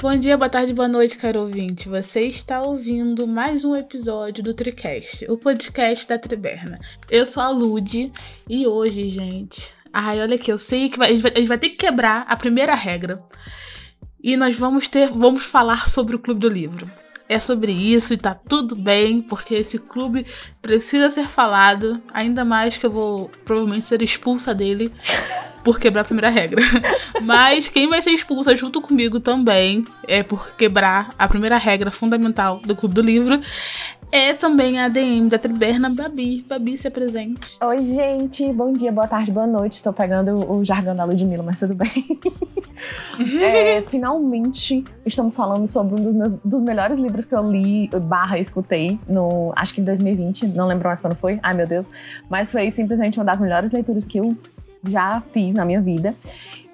Bom dia, boa tarde, boa noite, caro ouvinte. Você está ouvindo mais um episódio do Tricast, o podcast da Triberna. Eu sou a Lude e hoje, gente. Ai, olha aqui, eu sei que vai, a, gente vai, a gente vai ter que quebrar a primeira regra. E nós vamos ter, vamos falar sobre o Clube do Livro. É sobre isso e tá tudo bem, porque esse clube precisa ser falado. Ainda mais que eu vou provavelmente ser expulsa dele por quebrar a primeira regra. Mas quem vai ser expulsa junto comigo também é por quebrar a primeira regra fundamental do Clube do Livro. É também a ADM da Triberna, Babi. Babi, se apresente. Oi, gente. Bom dia, boa tarde, boa noite. Estou pegando o jargão da Ludmilla, mas tudo bem. é, finalmente estamos falando sobre um dos, meus, dos melhores livros que eu li, barra, escutei, no, acho que em 2020. Não lembro mais quando foi. Ai, meu Deus. Mas foi simplesmente uma das melhores leituras que eu já fiz na minha vida.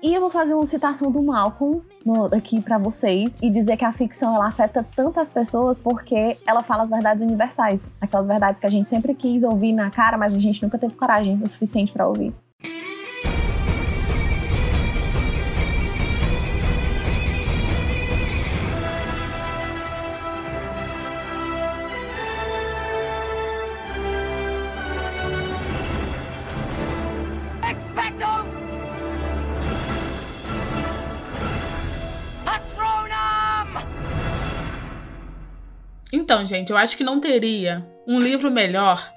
E eu vou fazer uma citação do Malcolm no, aqui para vocês e dizer que a ficção ela afeta tantas pessoas porque ela fala as verdades universais, aquelas verdades que a gente sempre quis ouvir na cara, mas a gente nunca teve coragem o suficiente para ouvir. Então, gente, eu acho que não teria um livro melhor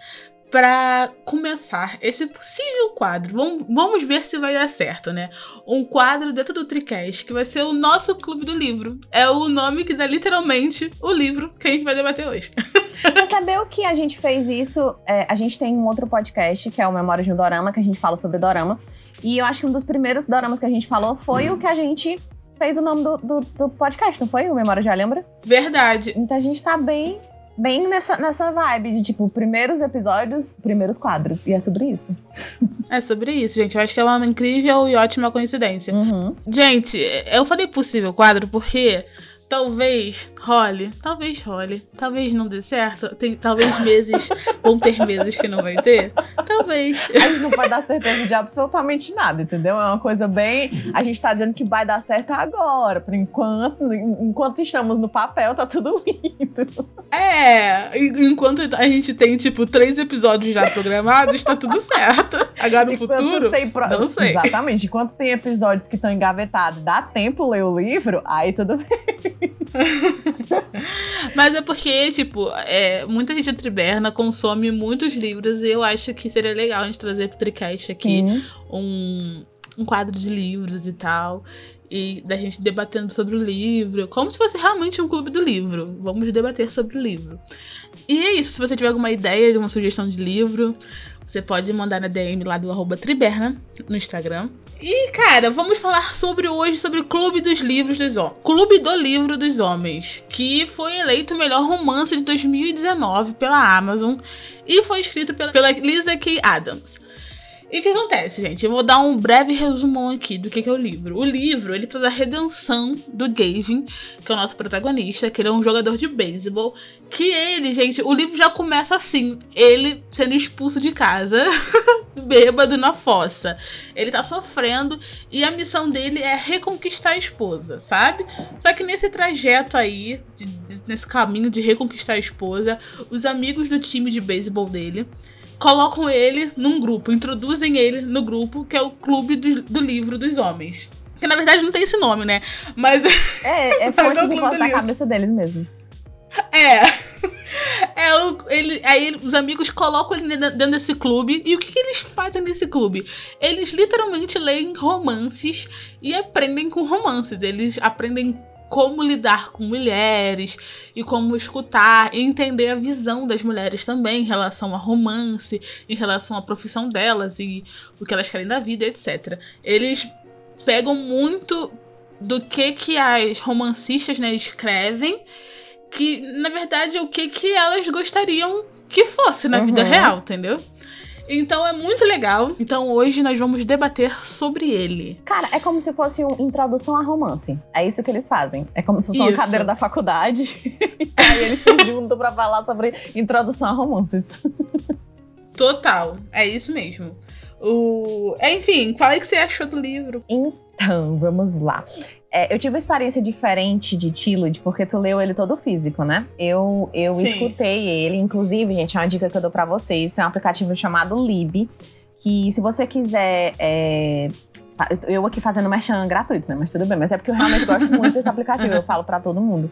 para começar esse possível quadro. Vamos, vamos ver se vai dar certo, né? Um quadro dentro do Tricast que vai ser o nosso clube do livro. É o nome que dá literalmente o livro que a gente vai debater hoje. Pra saber o que a gente fez isso, é, a gente tem um outro podcast que é o Memória de um Dorama, que a gente fala sobre Dorama. E eu acho que um dos primeiros doramas que a gente falou foi hum. o que a gente fez o nome do, do, do podcast, não foi? O Memória já lembra? Verdade. Então a gente tá bem bem nessa, nessa vibe de, tipo, primeiros episódios, primeiros quadros. E é sobre isso. É sobre isso, gente. Eu acho que é uma incrível e ótima coincidência. Uhum. Gente, eu falei possível quadro porque talvez role, talvez role, talvez não dê certo, tem, talvez meses vão ter meses que não vai ter, talvez. A gente não vai dar certeza de absolutamente nada, entendeu? É uma coisa bem, a gente tá dizendo que vai dar certo agora, por enquanto, enquanto estamos no papel, tá tudo lindo. É, enquanto a gente tem tipo três episódios já programados, tá tudo certo. Agora no enquanto futuro, pro... não sei. Exatamente, enquanto tem episódios que estão engavetados, dá tempo ler o livro, aí tudo bem. Mas é porque, tipo, é, muita gente triberna consome muitos livros e eu acho que seria legal a gente trazer pro Tricast aqui um, um quadro de livros e tal e da gente debatendo sobre o livro, como se fosse realmente um clube do livro. Vamos debater sobre o livro. E é isso, se você tiver alguma ideia de uma sugestão de livro, você pode mandar na DM lá do arroba Triberna no Instagram. E, cara, vamos falar sobre hoje sobre o Clube dos Livros dos Homens. Clube do Livro dos Homens, que foi eleito o melhor romance de 2019 pela Amazon e foi escrito pela, pela Lisa K. Adams. E o que acontece, gente? Eu vou dar um breve resumão aqui do que, é o livro. O livro, ele traz a redenção do Gavin, que é o nosso protagonista, que ele é um jogador de beisebol. Que ele, gente, o livro já começa assim, ele sendo expulso de casa, bêbado na fossa. Ele tá sofrendo e a missão dele é reconquistar a esposa, sabe? Só que nesse trajeto aí, de, nesse caminho de reconquistar a esposa, os amigos do time de beisebol dele colocam ele num grupo, introduzem ele no grupo que é o Clube do, do Livro dos Homens. Que na verdade não tem esse nome, né? Mas. É, é força de voz da cabeça deles mesmo. É. É, o, ele, aí os amigos colocam ele dentro desse clube. E o que, que, eles fazem nesse clube? Eles literalmente leem romances e aprendem com romances. Eles aprendem como lidar com mulheres e como escutar e entender a visão das mulheres também em relação a romance, em relação à profissão delas e o que elas querem da vida, etc. Eles pegam muito do que que as romancistas né, escrevem, que na verdade é o que que elas gostariam que fosse na uhum. vida real, entendeu? Então é muito legal. Então hoje nós vamos debater sobre ele. Cara, é como se fosse uma introdução a romance. É isso que eles fazem. É como se fosse uma cadeira da faculdade. aí eles se juntam pra falar sobre introdução a romances. Total. É isso mesmo. O... Enfim, fala o que você achou do livro. Então, vamos lá. É, eu tive uma experiência diferente de Tillud, porque tu leu ele todo físico, né? Eu, eu escutei ele, inclusive, gente, é uma dica que eu dou pra vocês. Tem um aplicativo chamado Lib, que se você quiser. É, eu aqui fazendo merchan gratuito, né? Mas tudo bem. Mas é porque eu realmente gosto muito desse aplicativo, eu falo para todo mundo.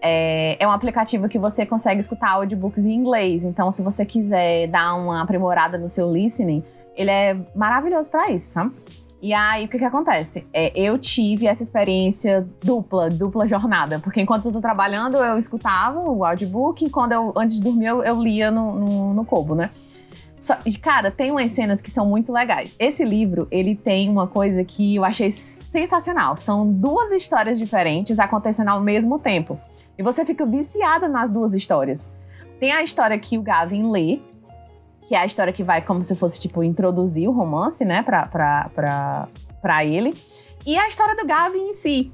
É, é, um aplicativo que você consegue escutar audiobooks em inglês. Então, se você quiser dar uma aprimorada no seu listening, ele é maravilhoso para isso, sabe? E aí, o que que acontece? É, eu tive essa experiência dupla, dupla jornada. Porque enquanto eu tô trabalhando, eu escutava o audiobook e quando eu, antes de dormir, eu, eu lia no, no, no né? Só, cara, tem umas cenas que são muito legais. Esse livro, ele tem uma coisa que eu achei sensacional. São duas histórias diferentes acontecendo ao mesmo tempo. E você fica viciada nas duas histórias. Tem a história que o Gavin lê, que é a história que vai como se fosse, tipo, introduzir o romance, né, pra, pra, pra, pra ele. E a história do Gavin em si.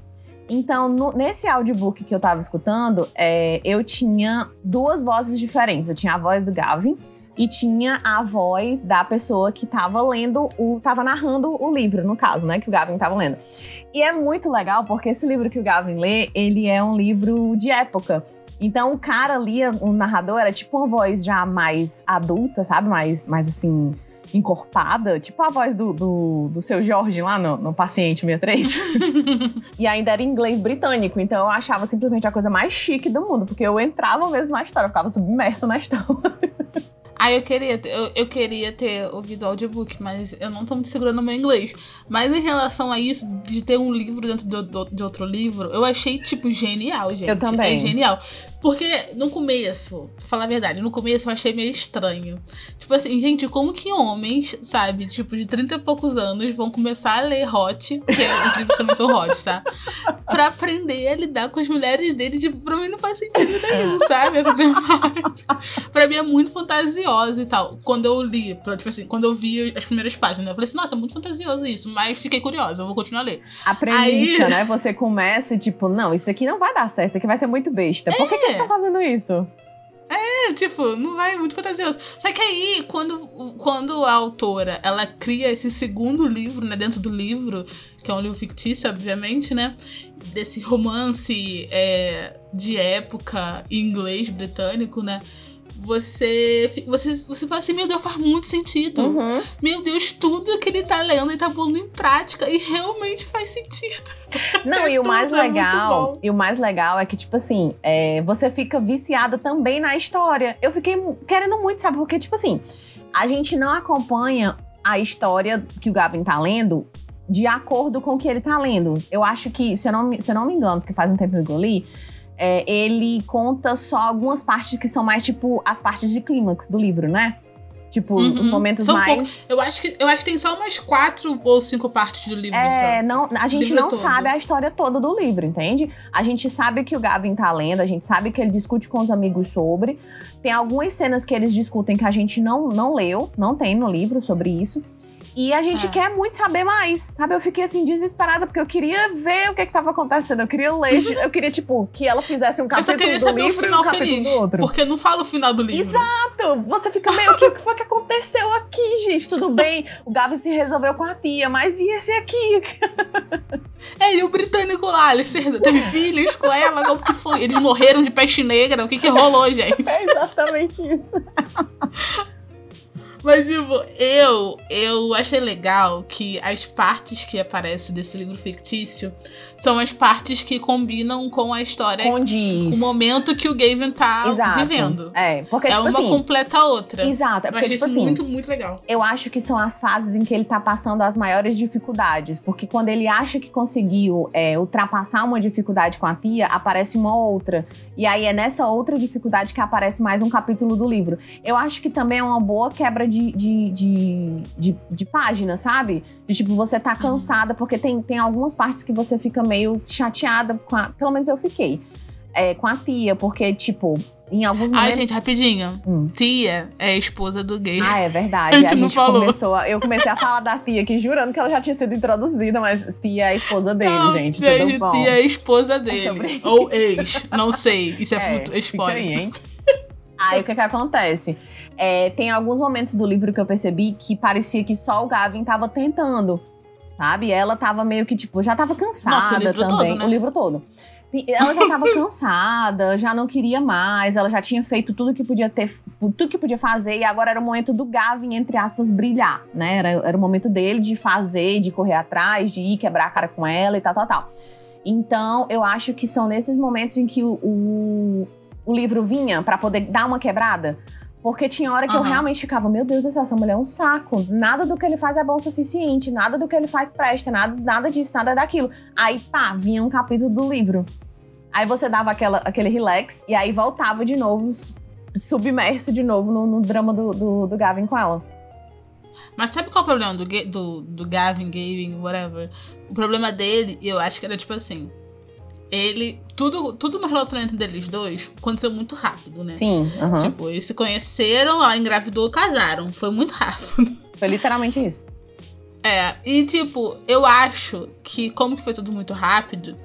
Então, no, nesse audiobook que eu tava escutando, é, eu tinha duas vozes diferentes. Eu tinha a voz do Gavin e tinha a voz da pessoa que tava lendo, o, tava narrando o livro, no caso, né, que o Gavin tava lendo. E é muito legal porque esse livro que o Gavin lê, ele é um livro de época. Então o cara ali, o narrador, era tipo uma voz já mais adulta, sabe? Mais, mais assim, encorpada, tipo a voz do, do, do seu Jorge lá no, no Paciente 63. e ainda era inglês britânico, então eu achava simplesmente a coisa mais chique do mundo, porque eu entrava mesmo na história, eu ficava submersa na história. Ah, eu queria, ter, eu, eu, queria ter ouvido o audiobook, mas eu não tô me segurando no meu inglês. Mas em relação a isso, de ter um livro dentro de, de outro livro, eu achei, tipo, genial, gente. Eu também. É genial. Porque no começo, pra falar a verdade, no começo eu achei meio estranho. Tipo assim, gente, como que homens, sabe, tipo, de 30 e poucos anos vão começar a ler hot, porque os livros também são hot, tá? Pra aprender a lidar com as mulheres dele, tipo, pra mim não faz sentido nenhum, sabe? Essa pra mim é muito fantasiosa e tal. Quando eu li, tipo assim, quando eu vi as primeiras páginas, eu falei assim, nossa, é muito fantasioso isso, mas fiquei curiosa, eu vou continuar a ler. A premissa, Aí... né? Você começa e, tipo, não, isso aqui não vai dar certo, isso aqui vai ser muito besta. Por que, que eles estão fazendo isso? É, tipo, não vai muito fantasioso. Só que aí, quando, quando a autora ela cria esse segundo livro, né, dentro do livro, que é um livro fictício, obviamente, né? Desse romance é, de época inglês britânico, né? Você, você, você fala assim, meu Deus, faz muito sentido. Uhum. Meu Deus, tudo que ele tá lendo e tá pondo em prática e realmente faz sentido. Não, é e o mais é legal, e o mais legal é que, tipo assim, é, você fica viciada também na história. Eu fiquei querendo muito, sabe? Porque, tipo assim, a gente não acompanha a história que o Gavin tá lendo de acordo com o que ele tá lendo. Eu acho que, se eu não, se eu não me engano, porque faz um tempo que eu li, é, ele conta só algumas partes que são mais, tipo, as partes de clímax do livro, né? Tipo, uhum. os momentos São mais. Poucos. Eu acho, que, eu acho que tem só umas quatro ou cinco partes do livro. É, só. não, a gente não todo. sabe a história toda do livro, entende? A gente sabe que o Gavin tá lendo, a gente sabe que ele discute com os amigos sobre. Tem algumas cenas que eles discutem que a gente não, não leu, não tem no livro sobre isso. E a gente é. quer muito saber mais, sabe? Eu fiquei assim desesperada porque eu queria ver o que estava acontecendo. Eu queria ler, eu queria tipo que ela fizesse um capítulo do livro e um capítulo feliz. Porque não fala o final do livro. Exato. Você fica meio o que foi que aconteceu aqui, gente? Tudo bem? O Gavin se resolveu com a tia, mas e esse aqui? É, e o britânico lá, ele teve filhos com ela, como que foi? Eles morreram de peste negra, o que que rolou, gente? É exatamente isso. Mas, tipo, eu, eu achei legal que as partes que aparecem desse livro fictício são as partes que combinam com a história. Condiz. O momento que o Gavin tá Exato. vivendo. É, porque, é tipo uma assim, completa a outra. Exato. É porque, eu achei tipo isso assim, muito, muito legal. Eu acho que são as fases em que ele tá passando as maiores dificuldades. Porque quando ele acha que conseguiu é, ultrapassar uma dificuldade com a tia, aparece uma outra. E aí é nessa outra dificuldade que aparece mais um capítulo do livro. Eu acho que também é uma boa quebra de de, de, de, de, página, sabe? De tipo, você tá uhum. cansada, porque tem, tem algumas partes que você fica meio chateada com a. Pelo menos eu fiquei. É, com a tia, porque, tipo, em alguns momentos. Ai, gente, rapidinho. Hum. Tia é a esposa do gay. Ah, é verdade. a gente, a gente falou. começou. A, eu comecei a falar da tia aqui, jurando que ela já tinha sido introduzida, mas tia é a esposa dele, não, gente. Gente, tia é a esposa dele. É Ou ex. Não sei. Isso é, é spoiler. Aí, hein? Aí o que que acontece? É, tem alguns momentos do livro que eu percebi que parecia que só o Gavin estava tentando. sabe? Ela tava meio que, tipo, já tava cansada Nossa, o livro também. todo, né? O livro todo. Ela já tava cansada, já não queria mais, ela já tinha feito tudo que podia ter, tudo que podia fazer, e agora era o momento do Gavin, entre aspas, brilhar, né? Era, era o momento dele de fazer, de correr atrás, de ir quebrar a cara com ela e tal, tal, tal. Então, eu acho que são nesses momentos em que o, o, o livro vinha para poder dar uma quebrada. Porque tinha hora que eu Aham. realmente ficava, meu Deus do céu, essa mulher é um saco. Nada do que ele faz é bom o suficiente, nada do que ele faz presta, nada, nada disso, nada daquilo. Aí, pá, vinha um capítulo do livro. Aí você dava aquela, aquele relax e aí voltava de novo, submerso de novo no, no drama do, do, do Gavin com ela. Mas sabe qual é o problema do, do, do Gavin, Gavin, whatever? O problema dele, eu acho que era tipo assim. Ele. Tudo, tudo no relacionamento deles dois aconteceu muito rápido, né? Sim. Tipo, eles se conheceram, ela engravidou, casaram. Foi muito rápido. Foi literalmente isso. É, e tipo, eu acho que, como que foi tudo muito rápido,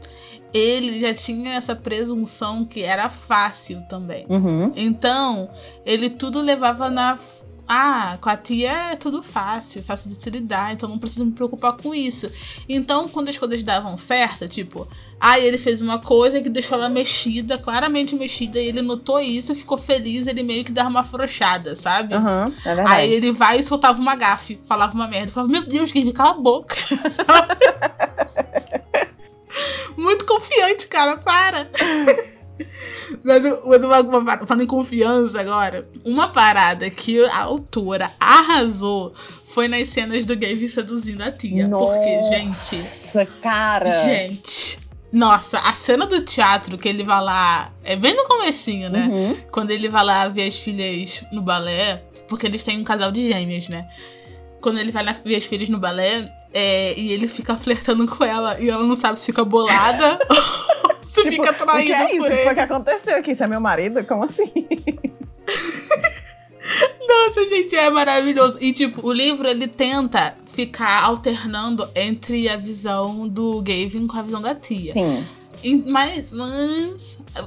ele já tinha essa presunção que era fácil também. Uhum. Então, ele tudo levava na. Ah, com a tia é tudo fácil, fácil de se lidar, então não preciso me preocupar com isso. Então, quando as coisas davam certo, tipo, ah, ele fez uma coisa que deixou ela mexida, claramente mexida, e ele notou isso, ficou feliz, ele meio que dava uma afrouxada, sabe? Aham, é. Aí ele vai e soltava uma gafe, falava uma merda, falava, meu Deus, Gabe, cala a boca. Muito confiante, cara, para. Mas, uma- falando em confiança agora, uma parada que a autora arrasou foi nas cenas do Gabe seduzindo a tia. Porque, gente, Nossa, cara. gente. Nossa, a cena do teatro que ele vai lá. É bem no comecinho, né? Uhum. quando ele vai lá ver as filhas no balé, porque eles têm um casal de gêmeas, né? Quando ele vai lá ver as filhas no balé, é, e ele fica flertando com ela e ela não sabe se fica bolada se Tipo, fica o que é isso? por O que ele. foi que aconteceu aqui? Isso é meu marido? Como assim? Nossa, gente, é maravilhoso. E, tipo, o livro ele tenta ficar alternando entre a visão do Gavin com a visão da tia. Sim. Mas,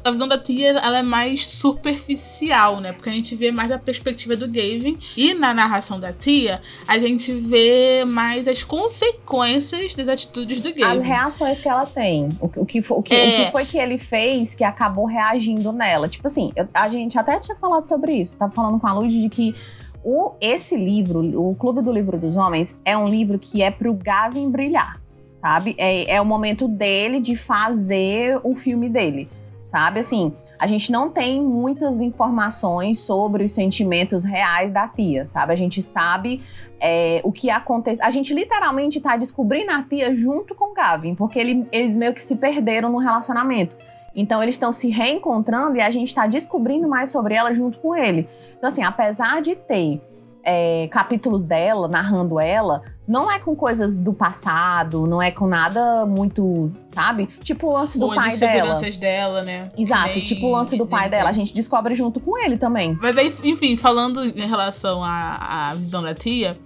a visão da tia ela é mais superficial, né? Porque a gente vê mais a perspectiva do Gavin. E na narração da tia, a gente vê mais as consequências das atitudes do As Gavin. reações que ela tem. O, que- o que, foi- o, que, o É. que foi que ele fez que acabou reagindo nela. Tipo assim, eu- a gente até tinha falado sobre isso. Tava falando com a Luz de que o, esse livro, o Clube do Livro dos Homens, é um livro que é pro Gavin brilhar. Sabe? É, é o momento dele de fazer o filme dele. Sabe? Assim, a gente não tem muitas informações sobre os sentimentos reais da tia, sabe? A gente sabe é, o que acontece. A gente literalmente tá descobrindo a tia junto com o Gavin, porque ele- eles meio que se perderam no relacionamento. Então eles estão se reencontrando e a gente tá descobrindo mais sobre ela junto com ele. Então, assim, apesar de ter é, capítulos dela, narrando ela, não é com coisas do passado, não é com nada muito, sabe? Tipo o lance do Ou as pai dela. inseguranças dela, né? Exato, Nem- tipo o lance do pai dela. A gente descobre junto com ele também. Mas aí, enfim, falando em relação à, à visão da tia,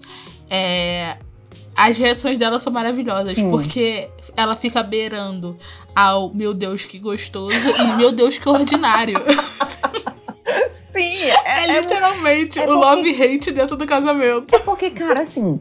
é, as reações dela são maravilhosas, Sim. porque ela fica beirando ao meu Deus que gostoso e meu Deus que ordinário. Sim, É, literalmente é o porque- love-hate dentro do casamento. É porque, cara, assim,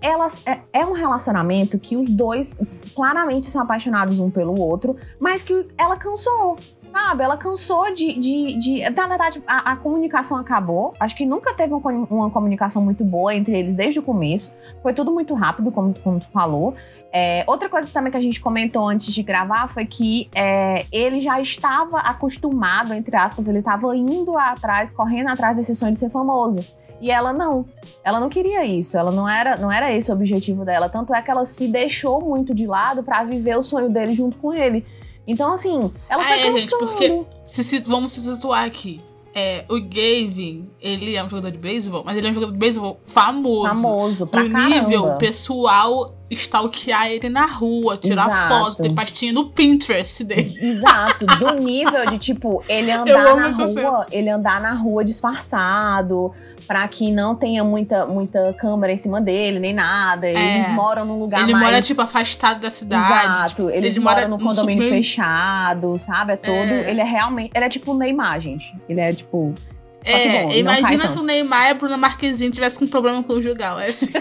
elas é, é um relacionamento que os dois claramente são apaixonados um pelo outro, mas que ela cansou. Sabe, ela cansou de. de, de- na verdade, a, a comunicação acabou. Acho que nunca teve uma, uma comunicação muito boa entre eles desde o começo. Foi tudo muito rápido, como, como tu falou. É, outra coisa também que a gente comentou antes de gravar foi que é, ele já estava acostumado, entre aspas, ele estava indo atrás, correndo atrás desse sonho de ser famoso. E ela não. Ela não queria isso. Ela não era, não era esse o objetivo dela. Tanto é que ela se deixou muito de lado pra viver o sonho dele junto com ele. Então, assim, ela Ah, foi é, gente, cansando. porque- Se, se- vamos se situar aqui. É, o Gavin, ele é um jogador de beisebol, mas ele é um jogador de beisebol famoso. Famoso pra do nível caramba. pessoal stalkear ele na rua, tirar Exato. foto, ter pastinha no Pinterest dele. Exato, do nível de tipo, ele andar na rua, ele andar na rua disfarçado, pra que não tenha muita, muita câmera em cima dele, nem nada. Eles moram num lugar ele mais. mora, tipo, afastado da cidade. Exato, tipo, eles ele moram mora no no condomínio super- fechado, sabe? É todo. É. Ele é realmente. Ele é tipo o Neymar, gente. Ele é tipo. É, bom, imagina se o Neymar e a Bruna Marquezine tivessem com um problema conjugal. É assim.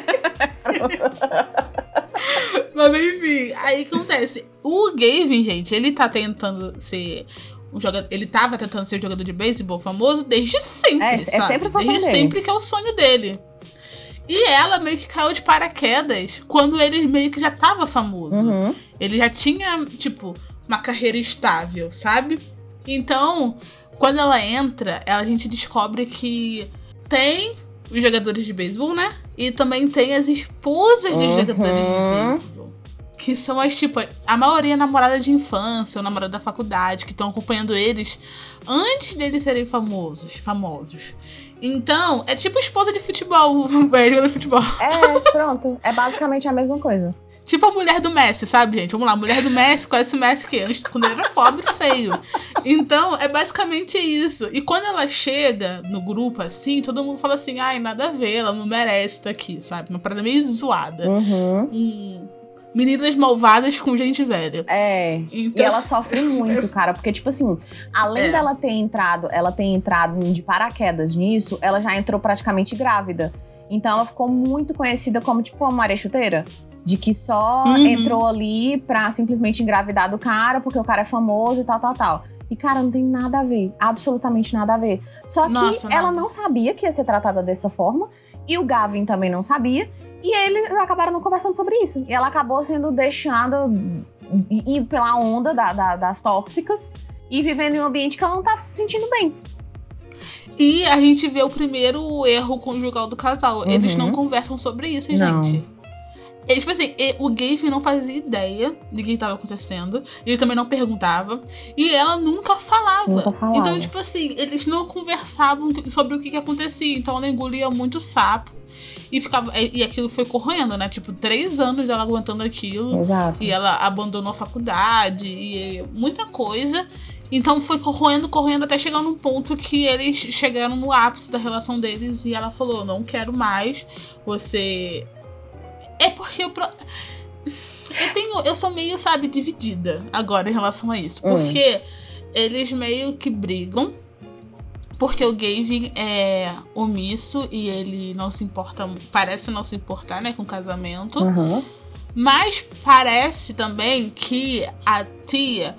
Mas enfim, aí acontece. O Gavin, gente, ele tá tentando ser um jogador. Ele tava tentando ser um jogador de beisebol famoso desde sempre. É, é sempre Desde dele. sempre que é o sonho dele. E ela meio que caiu de paraquedas quando ele meio que já tava famoso. Uhum. Ele já tinha, tipo, uma carreira estável, sabe? Então, quando ela entra, a gente descobre que tem os jogadores de beisebol, né? E também tem as esposas dos uhum. jogadores de beisebol. Que são as, tipo, a maioria é namorada de infância ou namorada da faculdade, que estão acompanhando eles antes deles serem famosos. famosos. Então, é tipo esposa de futebol, velho de futebol. É, pronto. É basicamente a mesma coisa. Tipo a mulher do Messi, sabe, gente? Vamos lá, a mulher do Messi conhece o Messi que antes, quando ele era pobre e feio. Então, é basicamente isso. E quando ela chega no grupo assim, todo mundo fala assim: ai, nada a ver, ela não merece estar aqui, sabe? Uma parada meio zoada. Uhum. Um, meninas malvadas com gente velha. É. Então... E ela sofre muito, cara, porque tipo assim, além é. dela ter entrado, ela ter entrado de paraquedas nisso, ela já entrou praticamente grávida. Então ela ficou muito conhecida como tipo a Maria Chuteira de que só uhum. entrou ali pra simplesmente engravidar do cara, porque o cara é famoso e tal, tal, tal. E, cara, não tem nada a ver. Absolutamente nada a ver. Só que Nossa, ela não sabia que ia ser tratada dessa forma. E o Gavin também não sabia. E eles acabaram não conversando sobre isso. E ela acabou sendo deixada indo pela onda da, da, das tóxicas e vivendo em um ambiente que ela não estava se sentindo bem. E a gente vê o primeiro erro conjugal do casal. Uhum. Eles não conversam sobre isso, não. gente. Ele, tipo assim, o Gabe não fazia ideia de que estava acontecendo. Ele também não perguntava. E ela nunca falava. nunca falava. Então, tipo assim, eles não conversavam sobre o que, que acontecia. Então ela engolia muito sapo. E, ficava, e aquilo foi correndo, né? Tipo, três anos dela aguentando aquilo. Exato. E ela abandonou a faculdade e muita coisa. Então foi corroendo, correndo até chegar num ponto que eles chegaram no ápice da relação deles e ela falou: Não quero mais, você é porque eu. Eu tenho. Eu sou meio, sabe, dividida agora em relação a isso. Hum. Porque hum. eles meio que brigam. Porque o Gavin é omisso e ele não se importa. Parece não se importar, né, com o casamento. Uhum. Mas parece também que a tia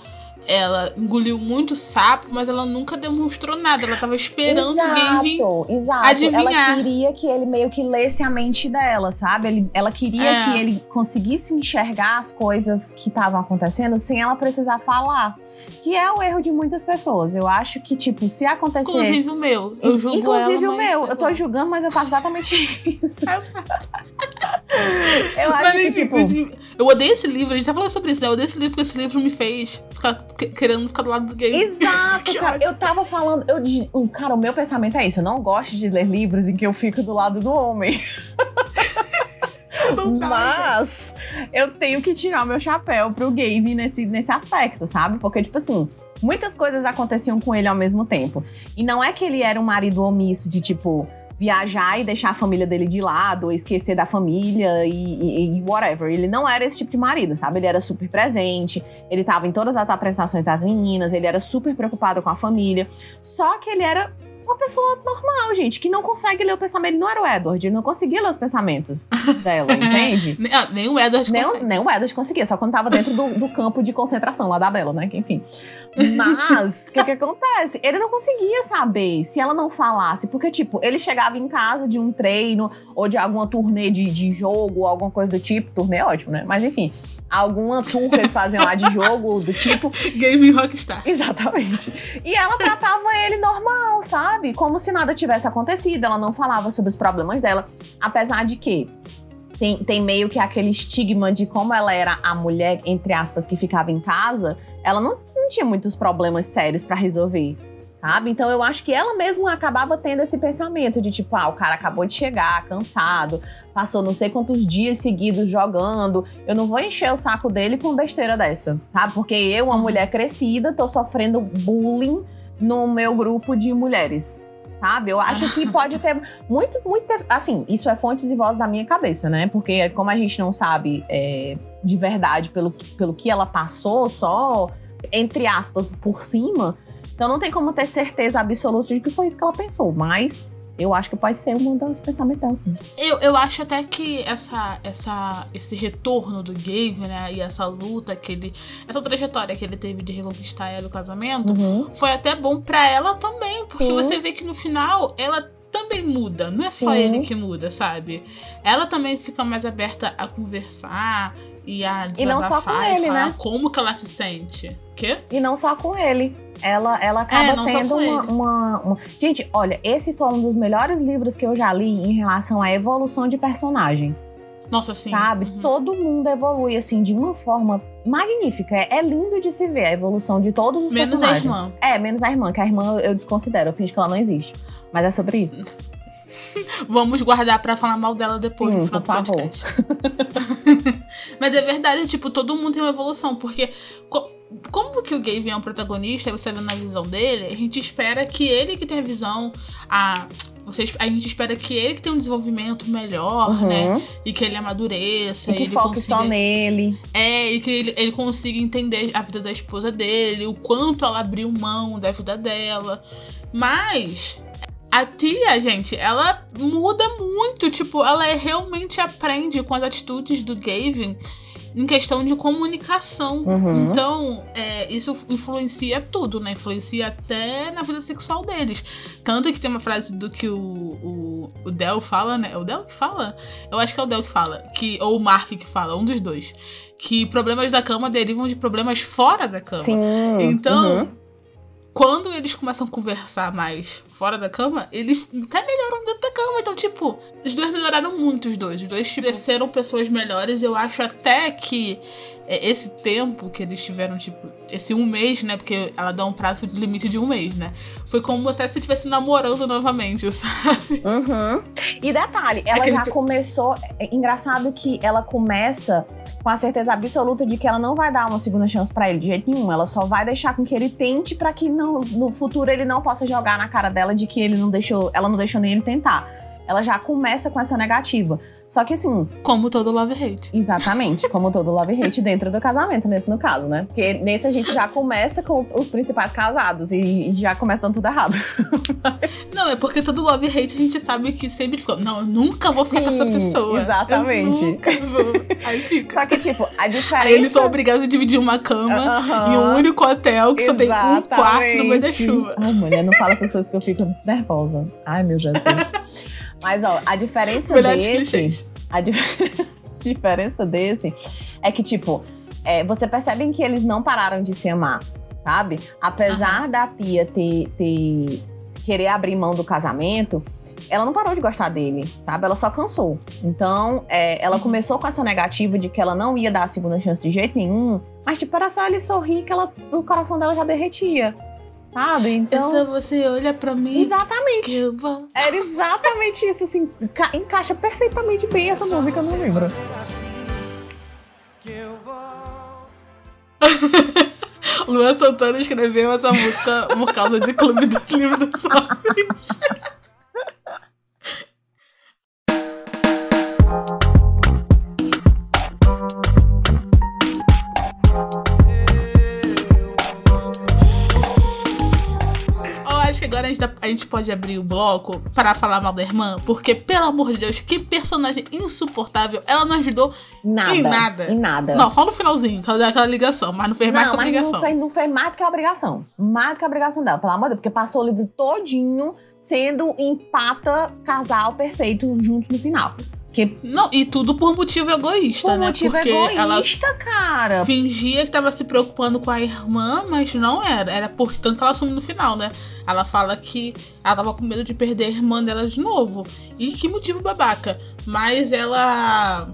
ela engoliu muito sapo, mas ela nunca demonstrou nada. Ela tava esperando exato, alguém vir exato. adivinhar. Ela queria que ele meio que lesse a mente dela, sabe? Ele, ela queria é. que ele conseguisse enxergar as coisas que estavam acontecendo sem ela precisar falar. Que é o erro de muitas pessoas. Eu acho que, tipo, se acontecer. Inclusive o meu. Eu julgo Inclusive ela, o meu. Eu tô julgando, mas eu faço exatamente isso. eu acho mas, que, tipo... Eu odeio esse livro. A gente tá falando sobre isso, né? Eu odeio esse livro porque esse livro me fez ficar querendo ficar do lado do game. Exato, cara. Eu tava falando. Eu, cara, o meu pensamento é isso. Eu não gosto de ler livros em que eu fico do lado do homem. Mas eu tenho que tirar o meu chapéu pro Gabe nesse, nesse aspecto, sabe? Porque, tipo assim, muitas coisas aconteciam com ele ao mesmo tempo. E não é que ele era um marido omisso de tipo viajar e deixar a família dele de lado, ou esquecer da família e, e, e, whatever. Ele não era esse tipo de marido, sabe? Ele era super presente, ele tava em todas as apresentações das meninas, ele era super preocupado com a família. Só que ele era uma pessoa normal, gente, que não consegue ler o pensamento. Ele não era o Edward, ele não conseguia ler os pensamentos dela, entende? Ah, nem o Edward nem, nem o Edward conseguia, só quando tava dentro do, do campo de concentração lá da Bela, né? Que, enfim. Mas, o que, que acontece? Ele não conseguia saber se ela não falasse, porque, tipo, ele chegava em casa de um treino ou de alguma turnê de, de jogo, alguma coisa do tipo. Turnê é ótimo, né? Mas enfim, alguma tour que eles faziam lá de jogo do tipo. Game Rockstar. Exatamente. E ela tratava ele normal, sabe? Como se nada tivesse acontecido. Ela não falava sobre os problemas dela. Apesar de que tem, tem meio que aquele estigma de como ela era a mulher, entre aspas, que ficava em casa, ela não, não tinha muitos problemas sérios para resolver sabe? Então eu acho que ela mesma acabava tendo esse pensamento de tipo, ah, o cara acabou de chegar, cansado, passou não sei quantos dias seguidos jogando, eu não vou encher o saco dele com besteira dessa, sabe? Porque eu, uma mulher crescida, tô sofrendo bullying no meu grupo de mulheres. Sabe? Eu acho que pode ter muito, muito. Assim, isso é fontes e vozes da minha cabeça, né? Porque, como a gente não sabe é, de verdade pelo, pelo que ela passou, só entre aspas, por cima, então não tem como ter certeza absoluta de que foi isso que ela pensou, mas Eu acho que pode ser um dos pensamentos assim. Eu, eu acho até que essa, essa, esse retorno do Gabe, né? E essa luta que ele. Essa trajetória que ele teve de reconquistar ela o casamento uhum. foi até bom para ela também. Porque Sim. você vê que no final ela também muda. Não é só Sim. ele que muda, sabe? Ela também fica mais aberta a conversar e a desabafar e, não só com ele, falar né? como que ela se sente. Quê? E não só com ele. Ela, ela acaba é, tendo uma, uma, uma, Gente, olha, esse foi um dos melhores livros que eu já li em relação à evolução de personagem. Nossa, sim. Sabe? Uhum. Todo mundo evolui, assim, de uma forma magnífica. É, é, lindo de se ver a evolução de todos os menos personagens. Menos a irmã. É, menos a irmã, que a irmã eu desconsidero, eu finge que ela não existe. Mas é sobre isso. Vamos guardar para falar mal dela depois Sim, no final do podcast. Mas é verdade, tipo, todo mundo tem uma evolução, porque como que o Gabe é um protagonista, você vê na visão dele, a gente espera que ele que tenha a visão, a, vocês, a gente espera que ele que tenha um desenvolvimento melhor, uhum. né? E que ele amadureça. E que ele foque consiga, só nele. É, e que ele, ele consiga entender a vida da esposa dele, o quanto ela abriu mão da vida dela. Mas a tia, gente, ela muda muito. Tipo, ela é, realmente aprende com as atitudes do Gavin em questão de comunicação. Uhum. Então, é, isso influencia tudo, né? Influencia até na vida sexual deles. Tanto que tem uma frase do que o, o, o Del fala, né? É o Del que fala? Eu acho que é o Del que fala. Que, ou o Mark que fala, um dos dois. Que problemas da cama derivam de problemas fora da cama. Sim. Então. Uhum quando eles começam a conversar mais fora da cama, eles até melhoram dentro da cama. Então, tipo, os dois melhoraram muito, os dois. Os dois cresceram pessoas melhores. Eu acho até que é, esse tempo que eles tiveram, tipo, esse um mês, né? Porque ela dá um prazo de limite de um mês, né? Foi como até se estivesse namorando novamente, sabe? Uhum. E detalhe, ela Aquele... já começou. É engraçado que ela começa com a certeza absoluta de que ela não vai dar uma segunda chance para ele de jeito nenhum. Ela só vai deixar com que ele tente para que no, no futuro ele não possa jogar na cara dela de que ele não deixou, ela não deixou nem ele tentar. Ela já começa com essa negativa. Só que assim. Como todo love hate. Exatamente, como todo love hate dentro do casamento, nesse no caso, né? Porque nesse a gente já começa com os principais casados e, já começa dando tudo errado. Não, é porque todo love hate a gente sabe que sempre ficou. Não, eu nunca vou ficar Sim, com essa pessoa. Exatamente. Eu nunca vou. Aí fica. Só que, tipo, a diferença. Aí eles são obrigados a dividir uma cama uh -huh. em um único hotel que Exatamente. só tem um quarto no meio da chuva. Ai, mulher, não fala essas coisas que eu fico nervosa. Ai, meu Jesus. Mas, ó, a diferença desse... A dif diferença desse é que, tipo, é, você percebe que eles não pararam de se amar, sabe? Apesar uhum. da tia ter, ter... querer abrir mão do casamento, ela não parou de gostar dele, sabe? Ela só cansou. Então, é, ela uhum. começou com essa negativa de que ela não ia dar a segunda chance de jeito nenhum, mas, tipo, era só ele sorrir que ela, o coração dela já derretia. Sabe? Então. Essa você olha pra mim. Exatamente. Era exatamente isso, assim. Enca encaixa perfeitamente bem essa Só música no livro. Luan Santana escreveu essa música por causa de Clube do Livro dos Homens. Agora a gente, a gente pode abrir o bloco para falar mal da irmã, porque, pelo amor de Deus, que personagem insuportável. Ela não ajudou nada, em nada. Em nada. Não, só no finalzinho, fazer aquela ligação, mas não fez mais que a obrigação. Não fez, não fez mais do que a obrigação. Mais do que a obrigação dela, pelo amor de Deus, porque passou o livro todinho sendo empata casal perfeito junto no final. Que... Não, e tudo por motivo egoísta, por né? Motivo Porque egoísta, ela cara. Fingia que tava se preocupando com a irmã, mas não era. Era portanto que ela assume no final, né? Ela fala que ela tava com medo de perder a irmã dela de novo. E que motivo babaca. Mas ela.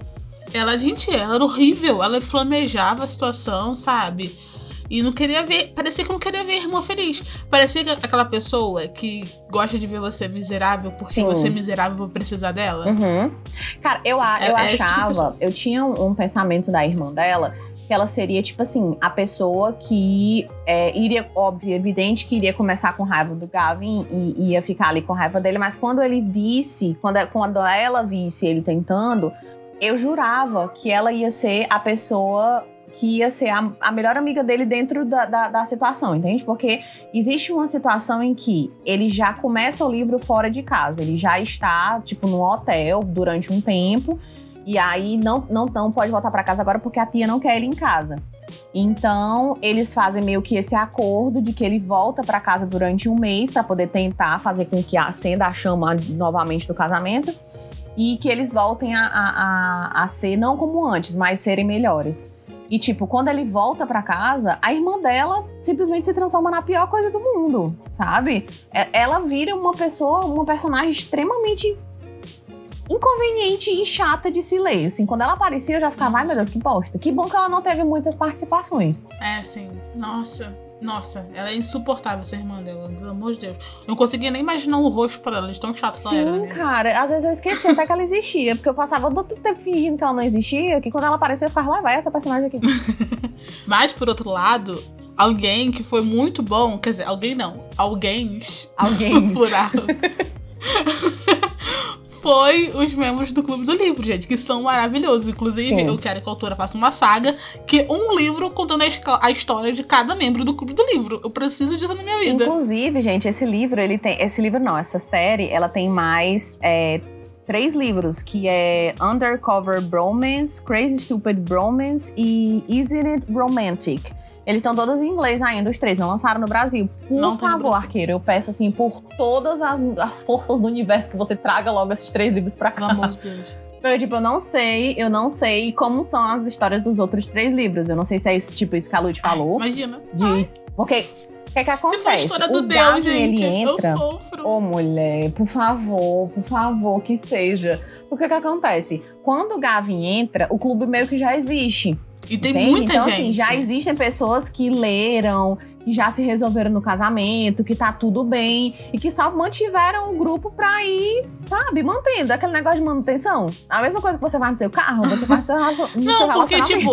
Ela, gente, ela era horrível. Ela flamejava a situação, sabe? E não queria ver. Parecia que não queria ver a irmã feliz. Parecia que aquela pessoa que gosta de ver você miserável porque Sim. você é miserável por precisar dela. Uhum. Cara, eu, é, eu é achava. Tipo eu tinha um, um pensamento da irmã dela que ela seria, tipo assim, a pessoa que é, iria, óbvio, evidente que iria começar com raiva do Gavin e ia ficar ali com raiva dele, mas quando ele visse, quando, quando ela visse ele tentando, eu jurava que ela ia ser a pessoa que ia ser a, a melhor amiga dele dentro da, da, da, situação, entende? Porque existe uma situação em que ele já começa o livro fora de casa, ele já está, tipo, no hotel durante um tempo, e aí não, não, não pode voltar para casa agora porque a tia não quer ele em casa. Então, eles fazem meio que esse acordo de que ele volta para casa durante um mês para poder tentar fazer com que acenda a chama novamente do casamento e que eles voltem a, a, a, a ser não como antes, mas serem melhores. E, tipo, quando ele volta para casa, a irmã dela simplesmente se transforma na pior coisa do mundo, sabe? É, ela vira uma pessoa, uma personagem extremamente inconveniente e chata de se ler. Assim, quando ela aparecia, eu já ficava, ai meu Deus, que bosta. Que bom que ela não teve muitas participações. É, sim. Nossa. Nossa, ela é insuportável, essa irmã dela, pelo amor de Deus. Eu não conseguia nem imaginar o rosto pra ela, de tão chata ela era. Sim, né? cara, às vezes eu esqueci até que ela existia, porque eu passava todo tempo fingindo que ela não existia, que quando ela aparecia eu ficava, lá vai essa personagem aqui. Mas, por outro lado, alguém que foi muito bom, quer dizer, alguém não, alguém. Alguém. plural foi os membros do Clube do Livro, gente, que são maravilhosos. Inclusive, Sim. eu quero que a autora faça uma saga, que um livro contando a, a, história de cada membro do Clube do Livro. Eu preciso disso na minha vida. Inclusive, gente, esse livro, ele tem. Esse livro não, essa série, ela tem mais. É, três livros, que é Undercover Bromance, Crazy Stupid Bromance e Isn't It Romantic? Eles estão todos em inglês ainda, os três, não lançaram no Brasil. Por não favor, arqueiro, eu peço assim, por todas as, as forças do universo, que você traga logo esses três livros pra cá. Pelo amor de Deus. Eu, tipo, eu não sei, eu não sei como são as histórias dos outros três livros. Eu não sei se é esse tipo isso que a Lud falou. Ai, imagina. De. Ai. Porque o que é que acontece? Se for a história do o Deus, gente, ele entra. Eu sofro. Ô, oh, mulher, por favor, por favor, que seja. O que é que acontece? Quando o Gavin entra, o clube meio que já existe. E tem Entende? muita então, gente. Assim, já existem pessoas que leram, que já se resolveram no casamento, que tá tudo bem e que só mantiveram o grupo pra ir, sabe, mantendo aquele negócio de manutenção. A mesma coisa que você vai no seu carro, você faz no seu Não, porque, tipo,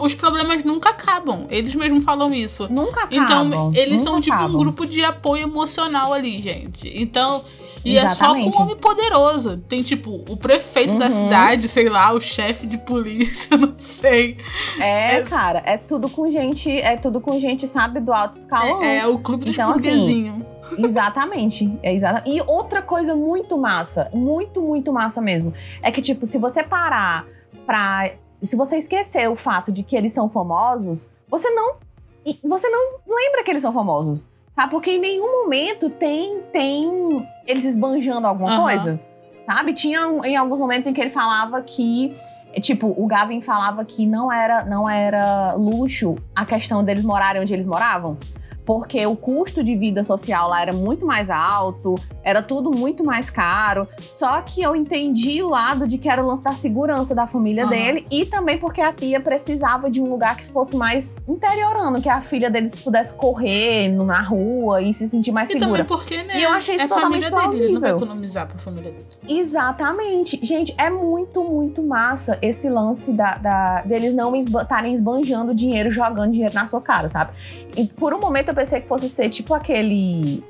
os problemas nunca acabam. Eles mesmos falam isso. Nunca acabam. Então, eles são, tipo, acabam. um grupo de apoio emocional ali, gente. Então, e Exatamente. é só com um homem poderoso. Tem, tipo, o prefeito uhum. da cidade, sei lá, o chefe de polícia, não sei. É, é, cara, é tudo com gente, é tudo com gente, sabe, do alto escalão. É, é o clube de então, assim, Exatamente. É exata... E outra coisa muito massa, muito, muito massa mesmo, é que, tipo, se você parar pra. Se você esquecer o fato de que eles são famosos, você não. Você não lembra que eles são famosos. Sabe? Porque em nenhum momento tem, tem eles esbanjando alguma uhum. coisa. Sabe? Tinha em alguns momentos em que ele falava que. Tipo, o Gavin falava que não era, não era luxo a questão deles morarem onde eles moravam porque o custo de vida social lá era muito mais alto, era tudo muito mais caro. Só que eu entendi o lado de que era o lance da segurança da família uhum. dele e também porque a tia precisava de um lugar que fosse mais interiorano, que a filha deles pudesse correr na rua e se sentir mais e segura. E também porque, né? E eu achei isso é totalmente plausível. Dele, não vai economizar pra família dele. Exatamente. Gente, é muito, muito massa esse lance da, da deles não estarem esbanjando dinheiro, jogando dinheiro na sua cara, sabe? E por um momento eu pensei que fosse ser tipo aquele.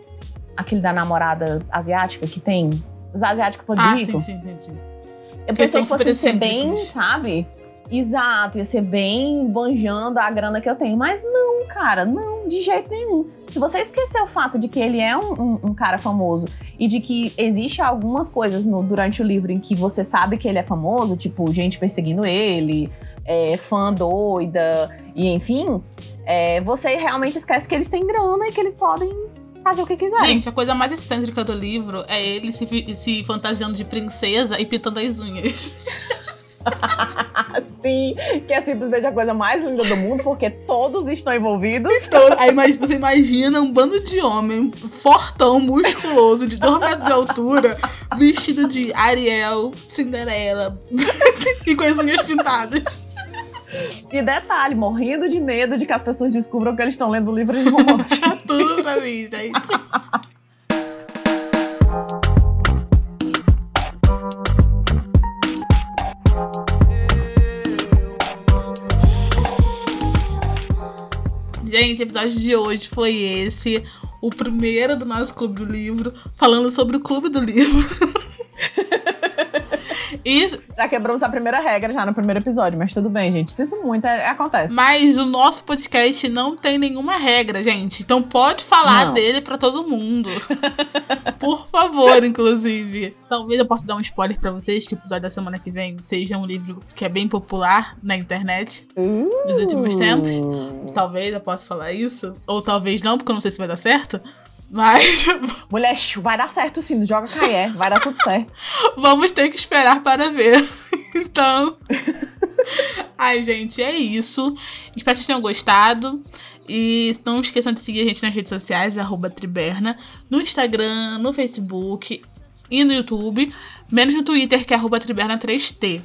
aquele da namorada asiática que tem. Os asiáticos podem ah, rico. Sim, sim, sim, sim. Eu pensei que fosse ser bem, sabe? Exato, ia ser bem esbanjando a grana que eu tenho. Mas não, cara, não, de jeito nenhum. Se você esquecer o fato de que ele é um, um, um cara famoso e de que existe algumas coisas no, durante o livro em que você sabe que ele é famoso, tipo, gente perseguindo ele, é, fã doida, e enfim, é, você realmente esquece que eles têm grana e que eles podem fazer o que quiser. Gente, a coisa mais excêntrica do livro é ele se, se fantasiando de princesa e pintando as unhas. Sim, que é simplesmente a coisa mais linda do mundo, porque todos estão envolvidos. Então, aí mas você imagina um bando de homem fortão, musculoso, de 2 metros de altura, vestido de Ariel, Cinderela e com as unhas pintadas. E detalhe, morrendo de medo de que as pessoas descubram que eles estão lendo livro de romance. Tudo pra mim, gente. Gente, o episódio de hoje foi esse. O primeiro do nosso Clube do Livro, falando sobre o Clube do Livro. E... Já quebramos a primeira regra já no primeiro episódio, mas tudo bem, gente. Sinto muito, é, acontece. Mas o nosso podcast não tem nenhuma regra, gente. Então pode falar não. dele para todo mundo. Por favor, inclusive. Talvez eu possa dar um spoiler para vocês que o episódio da semana que vem seja um livro que é bem popular na internet uh. nos últimos tempos. Talvez eu possa falar isso. Ou talvez não, porque eu não sei se vai dar certo. Mas. Mulher, vai dar certo sim, joga Caé, vai dar tudo certo. Vamos ter que esperar para ver. Então. Ai, gente, é isso. Espero que vocês tenham gostado. E não esqueçam de seguir a gente nas redes sociais, arroba Triberna, no Instagram, no Facebook e no YouTube, menos no Twitter, que é arroba Triberna3T.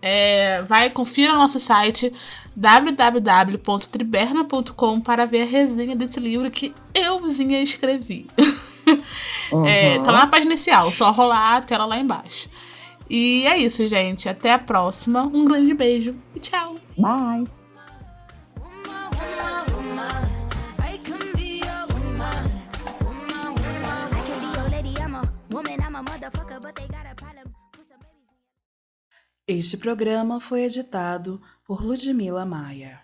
É, vai, confira o nosso site www.triberna.com para ver a resenha desse livro que euzinha escrevi. Uhum. É, tá lá na página inicial, só rolar a tela lá embaixo. E é isso, gente. Até a próxima. Um grande beijo e tchau. Bye. Este programa foi editado por Ludmila Maia.